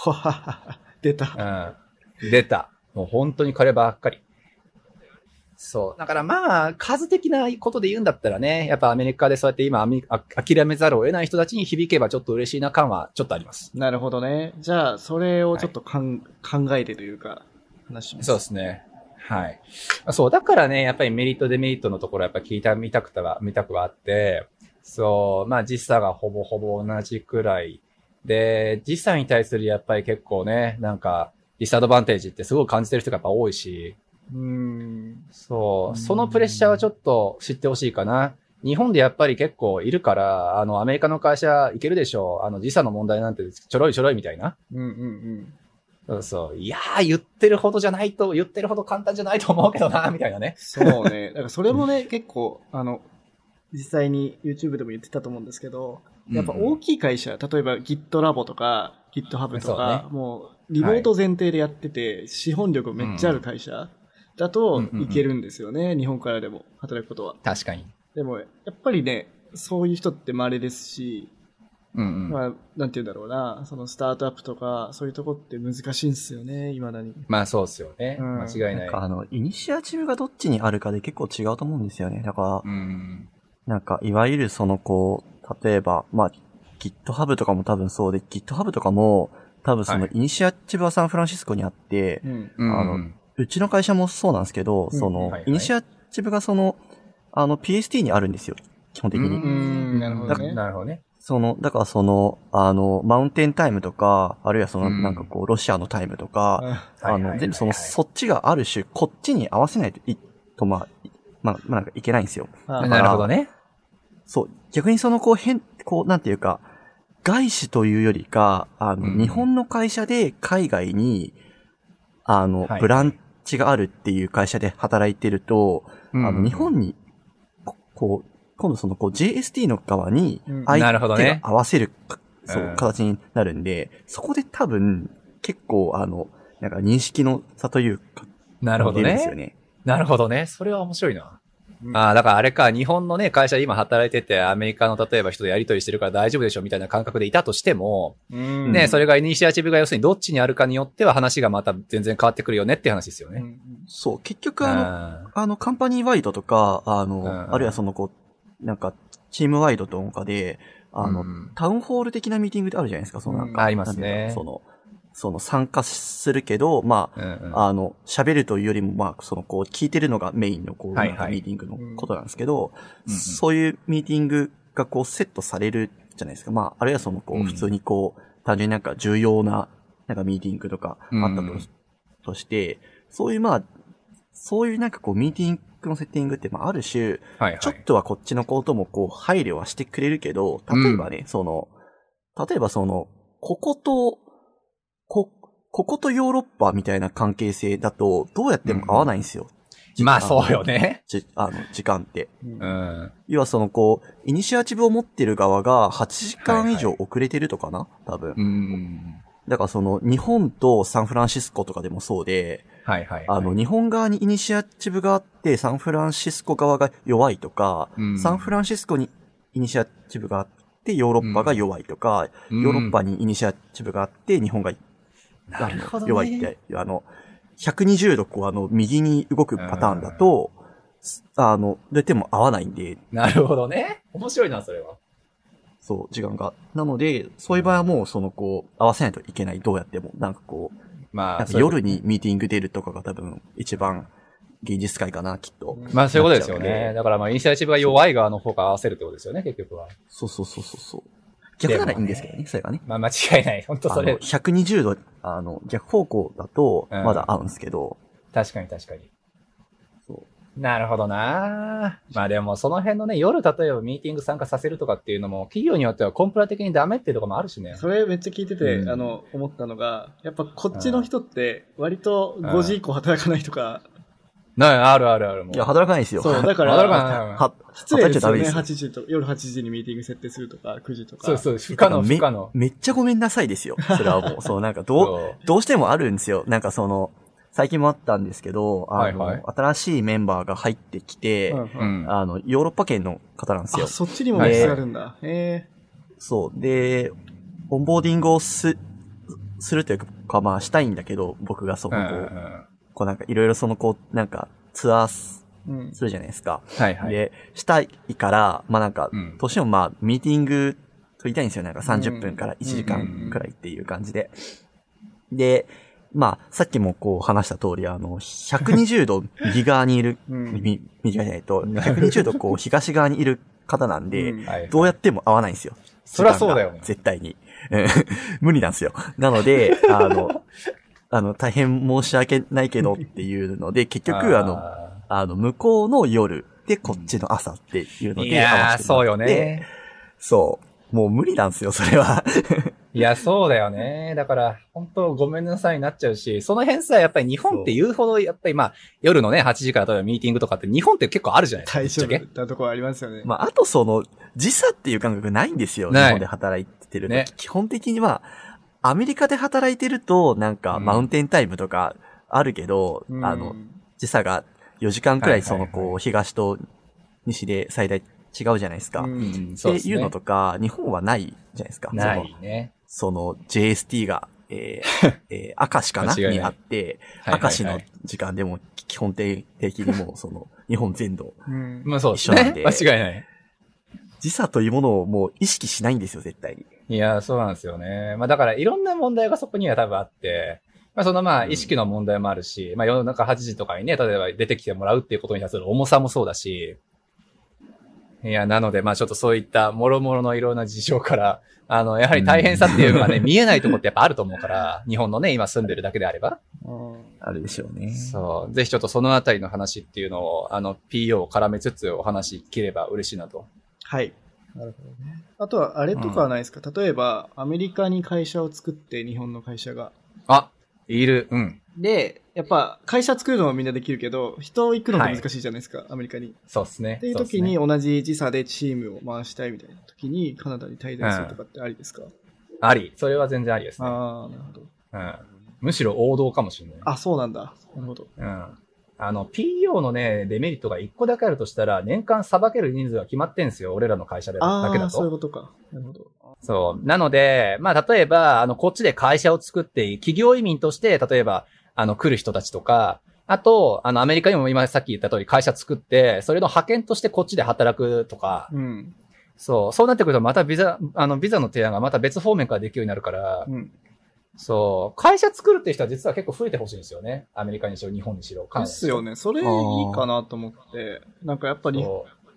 出た。うん。出た。もう本当に彼ばっかり。そう。だからまあ、数的なことで言うんだったらね、やっぱアメリカでそうやって今諦めざるを得ない人たちに響けばちょっと嬉しいな感はちょっとあります。なるほどね。じゃあ、それをちょっとかん、はい、考えてというか、話します。そうですね。はい。そう。だからね、やっぱりメリットデメリットのところやっぱ聞いた、見たくたは、見たくはあって、そう、まあ時差がほぼほぼ同じくらい。で、時差に対するやっぱり結構ね、なんか、ディスアドバンテージってすごく感じてる人がやっぱ多いし、うん。そう。そのプレッシャーはちょっと知ってほしいかな。日本でやっぱり結構いるから、あの、アメリカの会社行けるでしょう。あの、時差の問題なんてちょろいちょろいみたいな。うんうんうん。そうそう。いやー、言ってるほどじゃないと、言ってるほど簡単じゃないと思うけどな、みたいなね。そうね。だからそれもね、結構、あの、実際に YouTube でも言ってたと思うんですけど、やっぱ大きい会社、例えば GitLab とか GitHub とか、ね、もうリモート前提でやってて、はい、資本力めっちゃある会社だといけるんですよね、うんうんうん、日本からでも働くことは。確かに。でも、やっぱりね、そういう人って稀ですし、うんうん、まあ、なんて言うんだろうな、そのスタートアップとか、そういうとこって難しいんですよね、未だに。まあそうですよね、うん。間違いない。なんかあの、イニシアチブがどっちにあるかで結構違うと思うんですよね。だから、うん、なんか、いわゆるそのこう、例えば、まあ、GitHub とかも多分そうで、GitHub とかも、多分そのイニシアチブはサンフランシスコにあって、はい、あの、うちの会社もそうなんですけど、その、イニシアチブがその、あの、PST にあるんですよ。基本的に。うん、なるほどね。なるほどね。その、だからその、あの、マウンテンタイムとか、あるいはその、なんかこう、ロシアのタイムとか、あの、全部その、そっちがある種、こっちに合わせないとい、と、まあ、まあ、まあ、なんかいけないんですよ。なるほどね。そう、逆にその、こう、変、こう、なんていうか、外資というよりか、あの、うん、日本の会社で海外に、あの、はい、ブランチがあるっていう会社で働いてると、うん、あの、日本に、こう、今度その、こう、JST の側に、相手が合わせる、そう、形になるんで、そこで多分、結構、あの、なんか認識の差というか、なるほどね。なるほどね。それは面白いな。ああ、だからあれか、日本のね、会社で今働いてて、アメリカの例えば人とやり取りしてるから大丈夫でしょみたいな感覚でいたとしても、ね、それがイニシアチブが要するにどっちにあるかによっては話がまた全然変わってくるよねって話ですよね。そう、結局あの、あの、カンパニーワイドとか、あの、あるいはそのこう、なんか、チームワイドとかで、あの、タウンホール的なミーティングってあるじゃないですか、そのなんか。ありますね。その、その参加するけど、まあ、うんうん、あの、喋るというよりも、まあ、その、こう、聞いてるのがメインの、こう、はいはい、ミーティングのことなんですけど、うんうん、そういうミーティングが、こう、セットされるじゃないですか。まあ、あるいはその、こう、普通にこう、単純になんか重要な、なんかミーティングとかあったと,、として、そういう、まあ、そういうなんかこう、ミーティングのセッティングって、まあ、ある種、はいはい、ちょっとはこっちのこともこう、配慮はしてくれるけど、例えばね、その、例えばその、ここと、こ、こことヨーロッパみたいな関係性だと、どうやっても合わないんですよ。うん、まあそうよね。じ、あの、時間って。うん。要はその、こう、イニシアチブを持ってる側が8時間以上遅れてるとかな、はいはい、多分。うん。だからその、日本とサンフランシスコとかでもそうで、はいはい、はい、あの、日本側にイニシアチブがあって、サンフランシスコ側が弱いとか、うん、サンフランシスコにイニシアチブがあって、ヨーロッパが弱いとか、うん、ヨーロッパにイニシアチブがあって、日本がなるほど、ね、弱いって、あの、120度こう、あの、右に動くパターンだと、あの、でても合わないんで。なるほどね。面白いな、それは。そう、時間が。なので、そういう場合はもう、その、こう、合わせないといけない、どうやっても。なんかこう、まあ、夜にミーティング出るとかが多分、一番、現実界かな、きっと。まあ、そういうことですよね。だから、まあ、イニシアチブが弱い側の方が合わせるってことですよね、結局は。そうそうそうそう。逆ならいいんですけどね、それがね。まあ間違いない。本当それ。120度、あの、逆方向だと、まだ合うんですけど、うん、確かに確かに。そう。なるほどなまあでもその辺のね、夜例えばミーティング参加させるとかっていうのも、企業によってはコンプラ的にダメっていうところもあるしね。それめっちゃ聞いてて、うん、あの、思ったのが、やっぱこっちの人って、割と5時以降働かない人がなあるあるある。いや、働かないですよ。そう、だから、働かない。は、失礼ですよね。8時と、夜8時にミーティング設定するとか、9時とか。そうそう、不可能、不可能。めっちゃごめんなさいですよ。それはもう、そう、なんか、どう、どうしてもあるんですよ。なんかその、最近もあったんですけど、あの、はいはい、新しいメンバーが入ってきて、うん、あの、ヨーロッパ圏の方なんですよ。あ、そっちにもメスあるんだ。へえ。そう。で、オンボーディングをす、するというか、まあ、したいんだけど、僕がその、こう、こうなんかいろいろその、こう、なんか、ツアーするじゃないですか。はいはい。で、したいから、まあなんか、どうしてもまあ、ミーティング取りたいんですよ。なんか30分から1時間くらいっていう感じで。で、まあ、さっきもこう話した通り、あの、120度右側にいる、右側じゃないと、120度こう東側にいる方なんで、どうやっても合わないんですよ。そりゃそうだよね。絶対に。無理なんですよ。なので、あの、あの、大変申し訳ないけどっていうので、結局、あの、あの、向こうの夜でこっちの朝っていうので、いやー、そうよね。そう。もう無理なんですよ、それは。いや、そうだよね。だから、本当ごめんなさいになっちゃうし、その辺さ、やっぱり日本って言うほど、やっぱりまあ、夜のね、8時から例えばミーティングとかって日本って結構あるじゃないですか。大丈夫なところありますよね。まあ、あとその、時差っていう感覚ないんですよ。日本で働いてると、ね。基本的には、アメリカで働いてると、なんか、マウンテンタイムとかあるけど、うん、あの、時差が4時間くらいその、こう、東と西で最大違うじゃないですか。うん、っていうのとか、日本はないじゃないですか。ないね。その JST が、えー、えー、明石かな？にあって、明石の時間でも基本的にも その、日本全土、まあそう一緒なんで。間違いない。時差というものをもう意識しないんですよ、絶対に。いや、そうなんですよね。まあだからいろんな問題がそこには多分あって、まあ、そのまあ、意識の問題もあるし、まあ、夜中8時とかにね、例えば出てきてもらうっていうことに対する重さもそうだし、いや、なので、まあちょっとそういった諸々のいろんな事情から、あの、やはり大変さっていうのがね、見えないところってやっぱあると思うから、日本のね、今住んでるだけであれば。あるでしょうね。そう。ぜひちょっとそのあたりの話っていうのを、あの、PO を絡めつつお話聞ければ嬉しいなと。はい。なるほどね。あとは、あれとかはないですか、うん、例えば、アメリカに会社を作って、日本の会社が。あ、いる。うん。で、やっぱ、会社作るのはみんなできるけど、人行くのって難しいじゃないですか、はい、アメリカに。そうですね。っていう時に同じ時差でチームを回したいみたいな時に、カナダに滞在するとかってありですか、うん、あり。それは全然ありですね。ああ、なるほど。うん。むしろ王道かもしれない。あ、そうなんだ。なるほど。うん。あの、PO のね、デメリットが1個だけあるとしたら、年間裁ける人数が決まってんすよ。俺らの会社でだけだと。そういうことか。なるほど。そう。なので、まあ、例えば、あの、こっちで会社を作って、企業移民として、例えば、あの、来る人たちとか、あと、あの、アメリカにも今さっき言った通り会社作って、それの派遣としてこっちで働くとか、うん、そう、そうなってくるとまたビザ、あの、ビザの提案がまた別方面からできるようになるから、うん、そう、会社作るって人は実は結構増えてほしいんですよね。アメリカにしろ、日本にしろ。ですよね。それいいかなと思って、なんかやっぱり、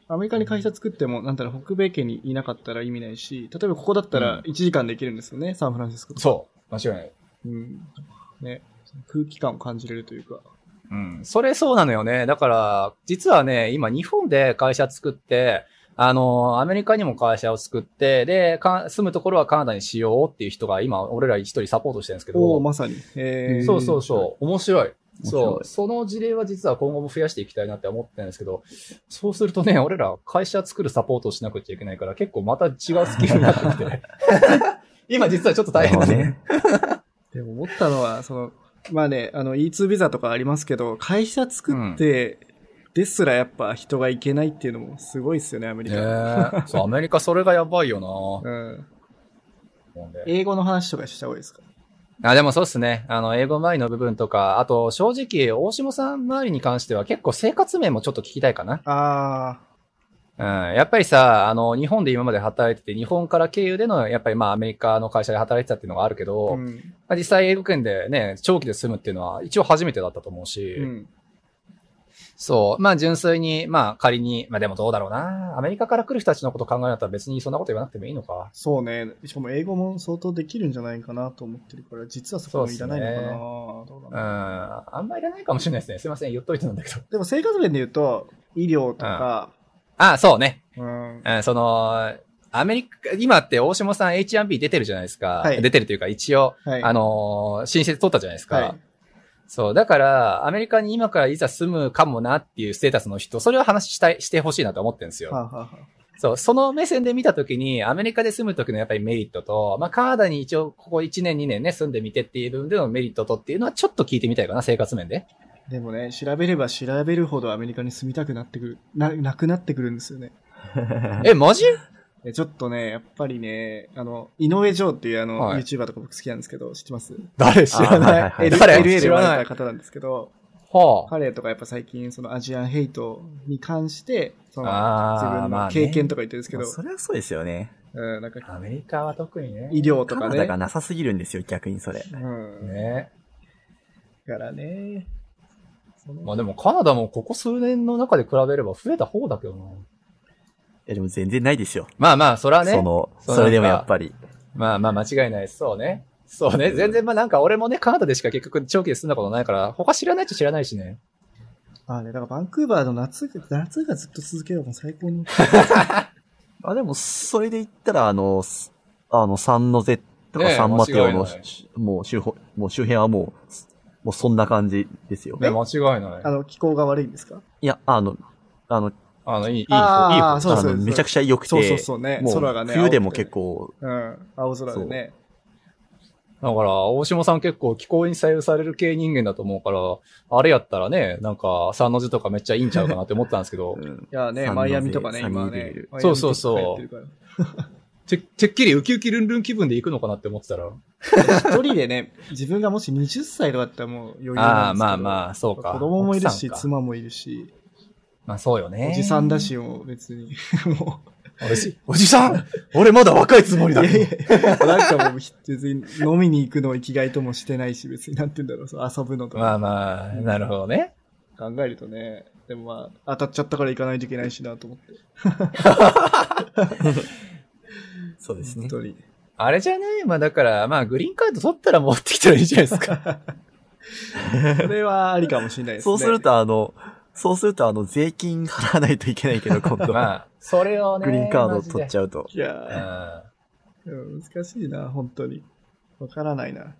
アメリカに会社作っても、なんだろう、北米圏にいなかったら意味ないし、例えばここだったら1時間できるんですよね、うん、サンフランシスコ。そう、間違いない。うん。ね。空気感を感じれるというか。うん。それそうなのよね。だから、実はね、今日本で会社作って、あの、アメリカにも会社を作って、で、住むところはカナダにしようっていう人が今、俺ら一人サポートしてるんですけど。おまさに。そうそうそう。面白い。そう。その事例は実は今後も増やしていきたいなって思ってるんですけど、そうするとね、俺ら会社作るサポートをしなくちゃいけないから、結構また違うスキルになってきて。今実はちょっと大変だね。でも思ったのは、その、まあね、あの E2 ビザとかありますけど、会社作って、ですらやっぱ人が行けないっていうのもすごいっすよね、アメリカ。えそう、アメリカそれがやばいよなうん。英語の話とかした方がいいですか？あ、でもそうっすね。あの、英語周りの部分とか、あと、正直、大下さん周りに関しては結構生活面もちょっと聞きたいかな。ああ。うん、やっぱりさ、あの、日本で今まで働いてて、日本から経由での、やっぱりまあアメリカの会社で働いてたっていうのがあるけど、うん、まあ、実際英語圏でね、長期で住むっていうのは一応初めてだったと思うし、うん、そう。まあ純粋に、まあ仮に、まあでもどうだろうな。アメリカから来る人たちのこと考えたら別にそんなこと言わなくてもいいのか。そうね。しかも英語も相当できるんじゃないかなと思ってるから、実はそこもいらないのかな。うね、どうだろう。うん。あんまいらないかもしれないですね。すいません。言っといてなんだけど。でも生活面で言うと、医療とか、ああ、そうね。うん。うん、その、アメリカ、今って大下さん H1B 出てるじゃないですか。はい、出てるというか一応、はい、あのー、申請取ったじゃないですか。はい、そう。だから、アメリカに今からいざ住むかもなっていうステータスの人、それを話したい、してほしいなと思ってるんですよ。はあはあ、そう。その目線で見たときに、アメリカで住むときのやっぱりメリットと、まあ、カナダに一応ここ1年2年ね、住んでみてっていう部分でのメリットとっていうのはちょっと聞いてみたいかな、生活面で。でもね、調べれば調べるほどアメリカに住みたくなってくる、な、なくなってくるんですよね。え、マジ？ちょっとね、やっぱりね、あの、井上城っていうあの、はい、YouTuber とか僕好きなんですけど、知ってます？誰？知らない。はいはい、誰 ?LL で生まれた方なんですけど、はあ、彼とかやっぱ最近そのアジアンヘイトに関して、その自分の経験とか言ってるんですけど、まあね、それはそうですよね。うん、なんか、アメリカは特にね。医療とかね。カナダがなさすぎるんですよ、逆にそれ。うん。ね。だからね。まあでもカナダもここ数年の中で比べれば増えた方だけどな。いやでも全然ないですよ。まあまあ、それはね。その、それでもやっぱり。まあまあ間違いないです。そうね。そうね。全然まあなんか俺もね、カナダでしか結局長期で住んだことないから、他知らないっちゃ知らないしね。ああね、だからバンクーバーの夏、夏がずっと続ければ最高に。あ、でも、それで言ったら、あの、あの、サンノゼとかサンマテオの、もう周辺、もう周辺はもう、もうそんな感じですよ。ね、間違いない。あの、気候が悪いんですか？いや、あの、あの、あの、いい、いい、いい方。そうそうめちゃくちゃ良くて。そうそうそうね。空がね。冬でも結構。うん。青空でね。だから、大島さん結構気候に左右される系人間だと思うから、あれやったらね、なんか、三の字とかめっちゃいいんちゃうかなって思ったんですけど。うん、いやね、マイアミとかね、今ね。そうそうそう。て、てっきりウキウキルンルン気分で行くのかなって思ってたら。一人でね、自分がもし20歳とかだったらもう余裕なんですけど。ああ、まあまあ、そうか。子供もいるし、妻もいるし。まあそうよね。おじさんだし、もう別に。もう。おじ、おじさん？俺まだ若いつもりだ。いやいやなんかもう、別に飲みに行くのを生きがいともしてないし、別になんて言うんだろう、そう遊ぶのとか。まあまあ、なるほどね。考えるとね、でもまあ、当たっちゃったから行かないといけないしなと思って。そうですね。本当に。あれじゃない？まあだから、まあグリーンカード取ったら持ってきたらいいじゃないですか。それはありかもしれないですね。そうするとあの、そうするとあの、税金払わないといけないけど、今度。まあ、それをね。グリーンカードを取っちゃうと。いや難しいな、本当に。わからないな。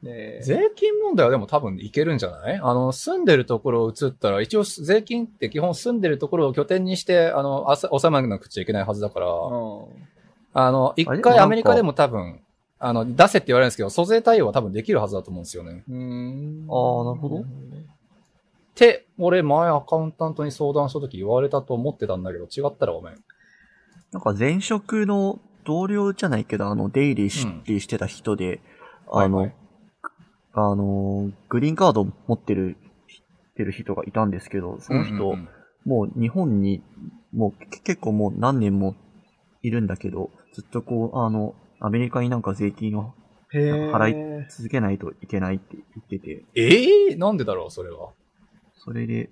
ね税金問題はでも多分いけるんじゃない？あの、住んでるところを移ったら、一応税金って基本住んでるところを拠点にして、あの、収まらなくちゃいけないはずだから、あの、一回アメリカでも多分、あの、出せって言われるんですけど、租税対応は多分できるはずだと思うんですよね。うん。ああ、なるほど。って、俺前アカウンタントに相談した時言われたと思ってたんだけど、違ったらごめん。なんか前職の同僚じゃないけど、あの、出入りし,、してた人で、あの、はいはい、あの、グリーンカード持ってる、てる人がいたんですけど、その人、うんうんうん、もう日本に、もう結構もう何年もいるんだけど、ずっとこう、あの、アメリカになんか税金を払い続けないといけないって言ってて。ええー、なんでだろう、それは。それで。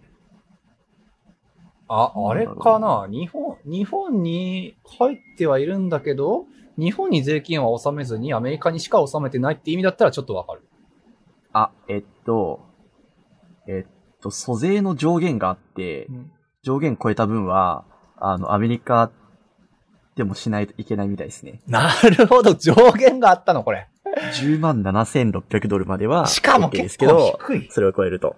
あ、あれかな？日本、日本に入ってはいるんだけど、日本に税金は納めずにアメリカにしか納めてないって意味だったらちょっとわかる。あ、えっと、えっと、租税の上限があって、うん、上限超えた分は、あの、アメリカでもしないといけないみたいですね。なるほど、上限があったの、これ。10万7600ドルまでは、しかも結構低い。それを超えると。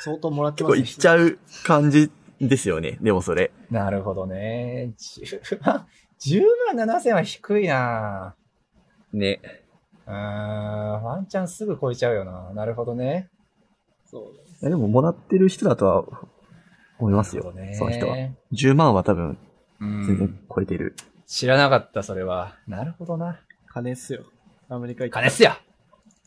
相当もらってますね。結構いっちゃう感じですよね。でもそれ。なるほどね。10万、10万7000は低いなね。うん、ワンチャンすぐ超えちゃうよな。なるほどね。そうででも、もらってる人だとは思いますよ。ね、その人は。10万は多分、全然超えてる。知らなかった、それは。なるほどな。金っすよ。アメリカ行金っすよ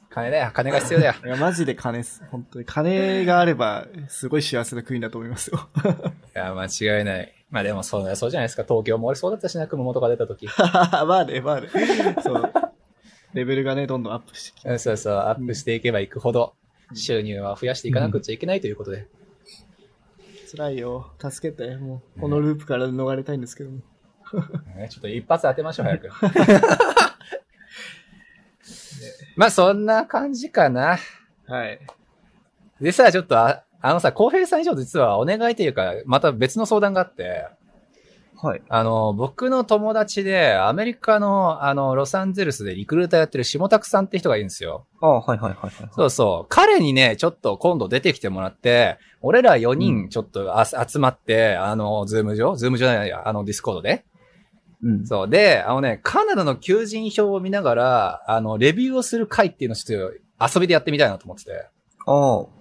金だよ。金が必要だよ。いや、マジで金っす。本当に。金があれば、すごい幸せな国だと思いますよ。いや、間違いない。まあでもそう、そうじゃないですか。東京も俺そうだったしな、熊本が出た時。まあね、まあね。そう。レベルがね、どんどんアップしてきて。そうそう、アップしていけばいくほど、収入は増やしていかなくちゃいけないということで。辛いよ。助けて。もう、このループから逃れたいんですけども。ちょっと一発当てましょう、早く。まあ、そんな感じかな。はい。でさ、ちょっとあ、あのさ、浩平さん以上実はお願いというか、また別の相談があって、はい。あの、僕の友達で、アメリカの、あの、ロサンゼルスでリクルーターやってる下拓さんって人がいるんですよ。ああ、はいはいはい、はい。そうそう。彼にね、ちょっと今度出てきてもらって、俺ら4人ちょっとあ、うん、集まって、あの、 Zoom 上？ Zoom 上じゃないや、あの、 Discord で。うん。そう。で、あのね、カナダの求人票を見ながら、あの、レビューをする会っていうのをちょっと遊びでやってみたいなと思ってて。ああ。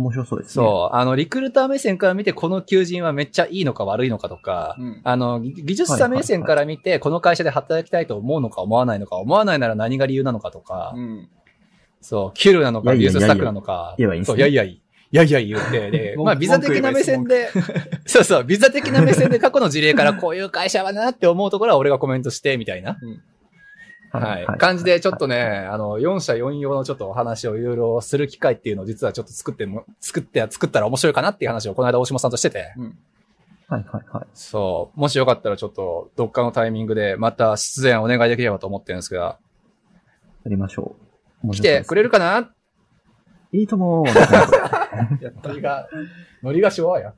面白そうですね。そう。あの、リクルーター目線から見て、この求人はめっちゃいいのか悪いのかとか、うん、あの、技術者目線から見て、この会社で働きたいと思うのか思わないのか、思わないなら何が理由なのかとか、うん、そう、キルなのか、ビューススタックなのか、いやいやそう、いやいやいい。いやいや言って、で、まあ、ビザ的な目線で、そうそう、ビザ的な目線で過去の事例からこういう会社はなって思うところは俺がコメントして、みたいな。うんはい。感じで、ちょっとね、あの、4社4用のちょっとお話をいろいろする機会っていうのを実はちょっと作っても、作って、作ったら面白いかなっていう話をこの間大島さんとしてて。うん。はいはいはい。そう。もしよかったらちょっと、どっかのタイミングでまた出演お願いできればと思ってるんですけど。やりましょう。来てくれるかな？いいとも。やっりが、ノリがしわや。